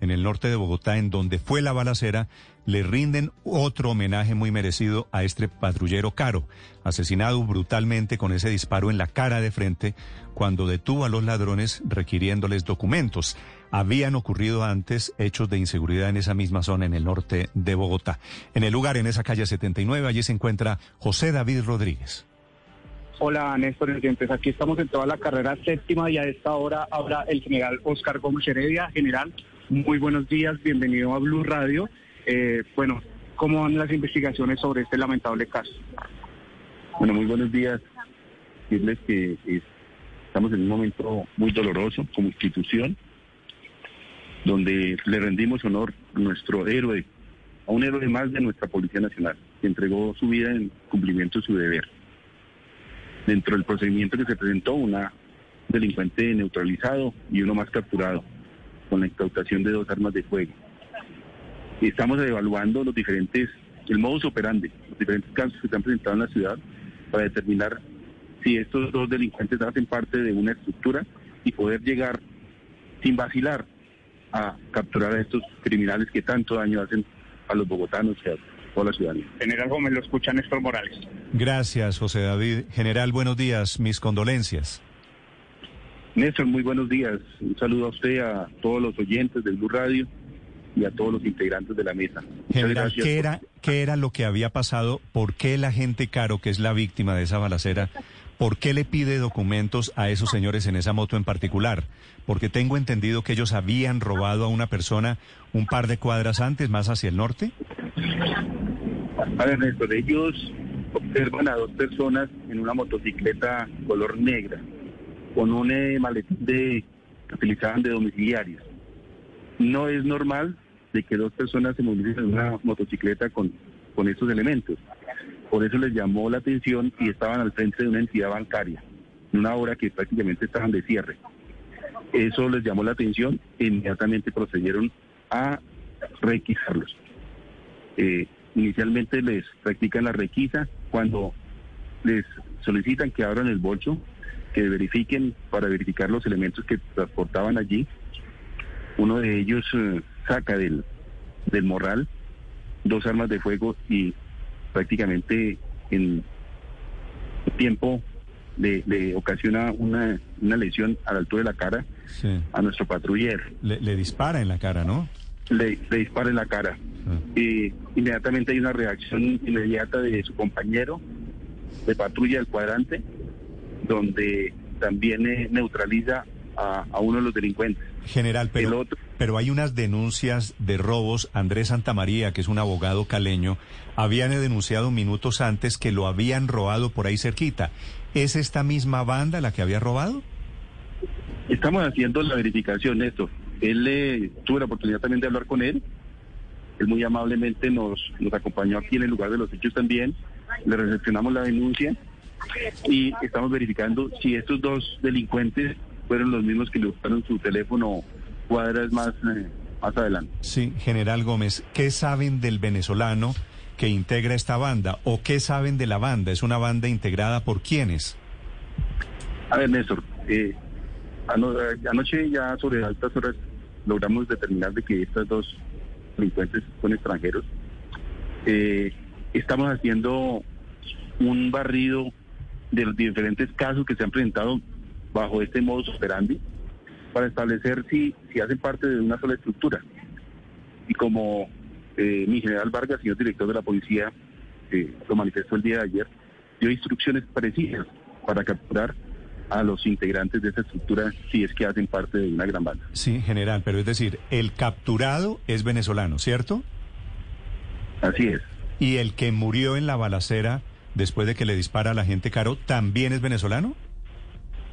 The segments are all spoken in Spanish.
en el norte de Bogotá, en donde fue la balacera, le rinden otro homenaje muy merecido a este patrullero Caro, asesinado brutalmente con ese disparo en la cara de frente cuando detuvo a los ladrones requiriéndoles documentos. Habían ocurrido antes hechos de inseguridad en esa misma zona en el norte de Bogotá. En el lugar, en esa calle 79, allí se encuentra José David Rodríguez. Hola Néstor oyentes, aquí estamos en toda la carrera séptima y a esta hora habla el general Oscar Gómez Heredia. General, muy buenos días, bienvenido a Blue Radio. Eh, bueno, ¿cómo van las investigaciones sobre este lamentable caso? Bueno, muy buenos días. Decirles que estamos en un momento muy doloroso como institución, donde le rendimos honor a nuestro héroe, a un héroe más de nuestra Policía Nacional, que entregó su vida en cumplimiento de su deber. Dentro del procedimiento que se presentó, una delincuente neutralizado y uno más capturado, con la incautación de dos armas de fuego. Estamos evaluando los diferentes, el modus operandi, los diferentes casos que se han presentado en la ciudad para determinar si estos dos delincuentes hacen parte de una estructura y poder llegar sin vacilar a capturar a estos criminales que tanto daño hacen a los bogotanos y a toda la ciudadanía. General Gómez, lo escucha Néstor Morales. Gracias, José David. General, buenos días. Mis condolencias. Néstor, muy buenos días. Un saludo a usted, a todos los oyentes del Blue Radio y a todos los integrantes de la mesa. General, ¿qué por- era, ¿qué era lo que había pasado? ¿Por qué la gente Caro, que es la víctima de esa balacera, por qué le pide documentos a esos señores en esa moto en particular? Porque tengo entendido que ellos habían robado a una persona un par de cuadras antes, más hacia el norte. A ver, Néstor, ellos observan a dos personas en una motocicleta color negra, con un eh, maletín de, que utilizaban de domiciliarios. No es normal de que dos personas se movilicen en una motocicleta con, con estos elementos. Por eso les llamó la atención y estaban al frente de una entidad bancaria, en una hora que prácticamente estaban de cierre. Eso les llamó la atención e inmediatamente procedieron a requisarlos. Eh, inicialmente les practican la requisa cuando les solicitan que abran el bolso, que verifiquen para verificar los elementos que transportaban allí. Uno de ellos eh, saca del, del morral dos armas de fuego y prácticamente en tiempo le, le ocasiona una, una lesión a la altura de la cara Sí. a nuestro patrullero. Le, le dispara en la cara, ¿no? Le, le dispara en la cara. Ah. Y inmediatamente hay una reacción inmediata de su compañero de patrulla del cuadrante, donde también eh, neutraliza a, a uno de los delincuentes. General, El pero, otro- pero hay unas denuncias de robos. Andrés Santamaría, que es un abogado caleño, habían denunciado minutos antes que lo habían robado por ahí cerquita. ¿Es esta misma banda la que había robado? Estamos haciendo la verificación, Néstor. Él eh, tuve la oportunidad también de hablar con él. Él muy amablemente nos, nos acompañó aquí en el lugar de los hechos también. Le recepcionamos la denuncia y estamos verificando si estos dos delincuentes fueron los mismos que le buscaron su teléfono cuadras más, eh, más adelante. Sí, General Gómez, ¿qué saben del venezolano que integra esta banda? ¿O qué saben de la banda? ¿Es una banda integrada por quiénes? A ver, Néstor, eh, ano- anoche ya sobre altas horas logramos determinar de que estas dos delincuentes son extranjeros. Eh, estamos haciendo un barrido de los diferentes casos que se han presentado bajo este modus operandi para establecer si, si hacen parte de una sola estructura. Y como eh, mi general Vargas, señor director de la policía, eh, lo manifestó el día de ayer, dio instrucciones precisas para capturar a los integrantes de esa estructura si es que hacen parte de una gran banda. Sí, general, pero es decir, el capturado es venezolano, ¿cierto? Así es. Y el que murió en la balacera después de que le dispara a la gente caro también es venezolano.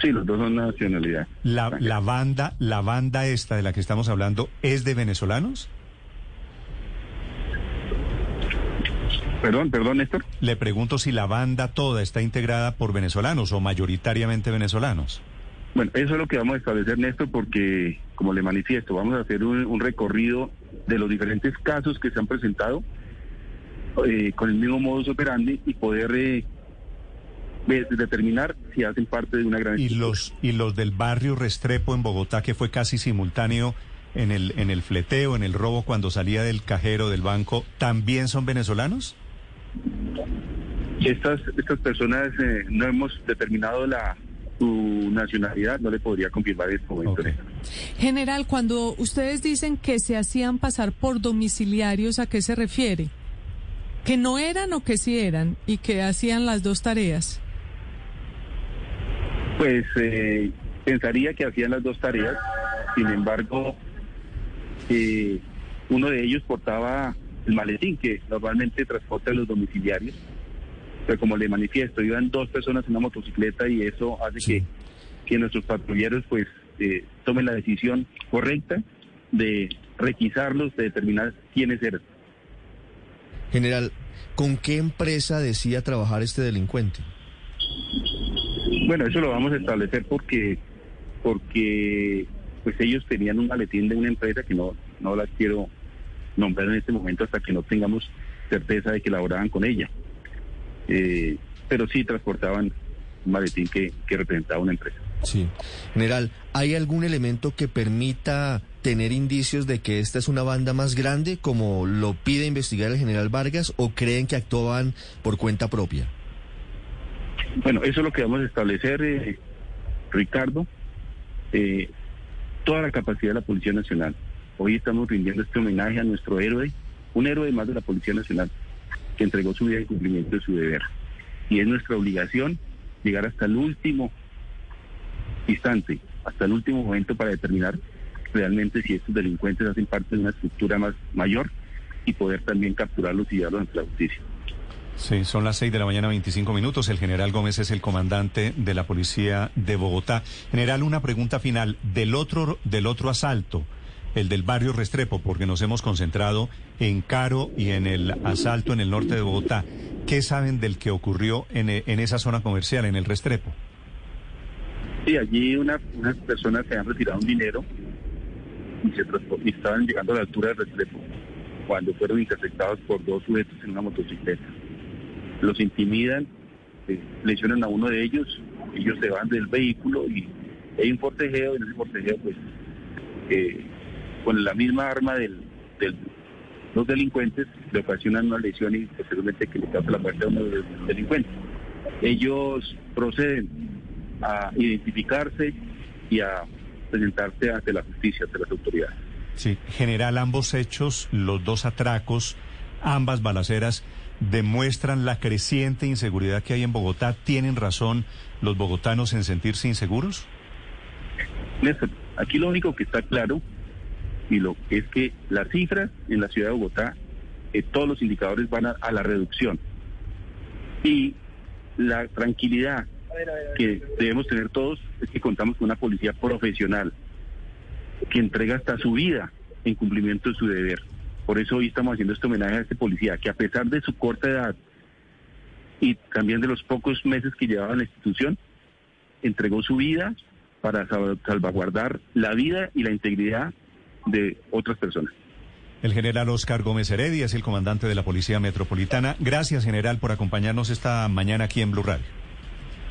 Sí, los dos son nacionalidad. La, la banda, la banda esta de la que estamos hablando, ¿es de venezolanos? Perdón, perdón, Néstor. Le pregunto si la banda toda está integrada por venezolanos o mayoritariamente venezolanos. Bueno, eso es lo que vamos a establecer, Néstor, porque, como le manifiesto, vamos a hacer un, un recorrido de los diferentes casos que se han presentado eh, con el mismo modus operandi y poder eh, de- determinar si hacen parte de una gran Y los, y los del barrio Restrepo en Bogotá, que fue casi simultáneo en el, en el fleteo, en el robo cuando salía del cajero del banco, ¿también son venezolanos? Estas, estas personas eh, no hemos determinado la su nacionalidad, no le podría confirmar en este momento. Ok. Néstor. General, cuando ustedes dicen que se hacían pasar por domiciliarios, ¿a qué se refiere? ¿Que no eran o que sí eran y que hacían las dos tareas? Pues eh, pensaría que hacían las dos tareas, sin embargo, eh, uno de ellos portaba el maletín que normalmente transporta a los domiciliarios, pero como le manifiesto, iban dos personas en una motocicleta y eso hace Sí. que, que nuestros patrulleros pues eh, tomen la decisión correcta de requisarlos, de determinar quiénes eran. General, ¿con qué empresa decía trabajar este delincuente? Bueno, eso lo vamos a establecer porque porque pues ellos tenían un maletín de una empresa que no no la quiero nombrar en este momento hasta que no tengamos certeza de que laboraban con ella. Eh, pero sí transportaban un maletín que, que representaba una empresa. Sí. General, ¿hay algún elemento que permita tener indicios de que esta es una banda más grande, como lo pide investigar el general Vargas, o creen que actuaban por cuenta propia? Bueno, eso es lo que vamos a establecer, eh, Ricardo. Eh, toda la capacidad de la Policía Nacional. Hoy estamos rindiendo este homenaje a nuestro héroe, un héroe más de la Policía Nacional, que entregó su vida en cumplimiento de su deber. Y es nuestra obligación llegar hasta el último instante, hasta el último momento para determinar realmente si estos delincuentes hacen parte de una estructura más mayor y poder también capturarlos y llevarlos ante la justicia. Sí, son las 6 de la mañana, 25 minutos. El general Gómez es el comandante de la policía de Bogotá. General, una pregunta final. Del otro, del otro asalto, el del barrio Restrepo, porque nos hemos concentrado en Caro y en el asalto en el norte de Bogotá. ¿Qué saben del que ocurrió en, en esa zona comercial, en el Restrepo? Sí, allí una- unas personas se han retirado un dinero y, estaban llegando a la altura del Restrepo cuando fueron interceptados por dos sujetos en una motocicleta. Los intimidan, eh, lesionan a uno de ellos, ellos se van del vehículo y hay un forcejeo, y en ese forcejeo pues eh, con la misma arma del, del- los delincuentes le ocasionan una lesión y posteriormente que le causa la muerte a uno de los delincuentes. Ellos proceden a identificarse y a presentarse ante la justicia, ante las autoridades. Sí, general, ambos hechos, los dos atracos, ambas balaceras, demuestran la creciente inseguridad que hay en Bogotá. ¿Tienen razón los bogotanos en sentirse inseguros? Néstor, aquí lo único que está claro y lo es que las cifras en la ciudad de Bogotá, eh, todos los indicadores van a, a la reducción. Y la tranquilidad que debemos tener todos es que contamos con una policía profesional que entrega hasta su vida en cumplimiento de su deber. Por eso hoy estamos haciendo este homenaje a este policía que a pesar de su corta edad y también de los pocos meses que llevaba en la institución, entregó su vida para sal- salvaguardar la vida y la integridad de otras personas. El general Oscar Gómez Heredia es el comandante de la Policía Metropolitana. Gracias, general, por acompañarnos esta mañana aquí en Blue Radio.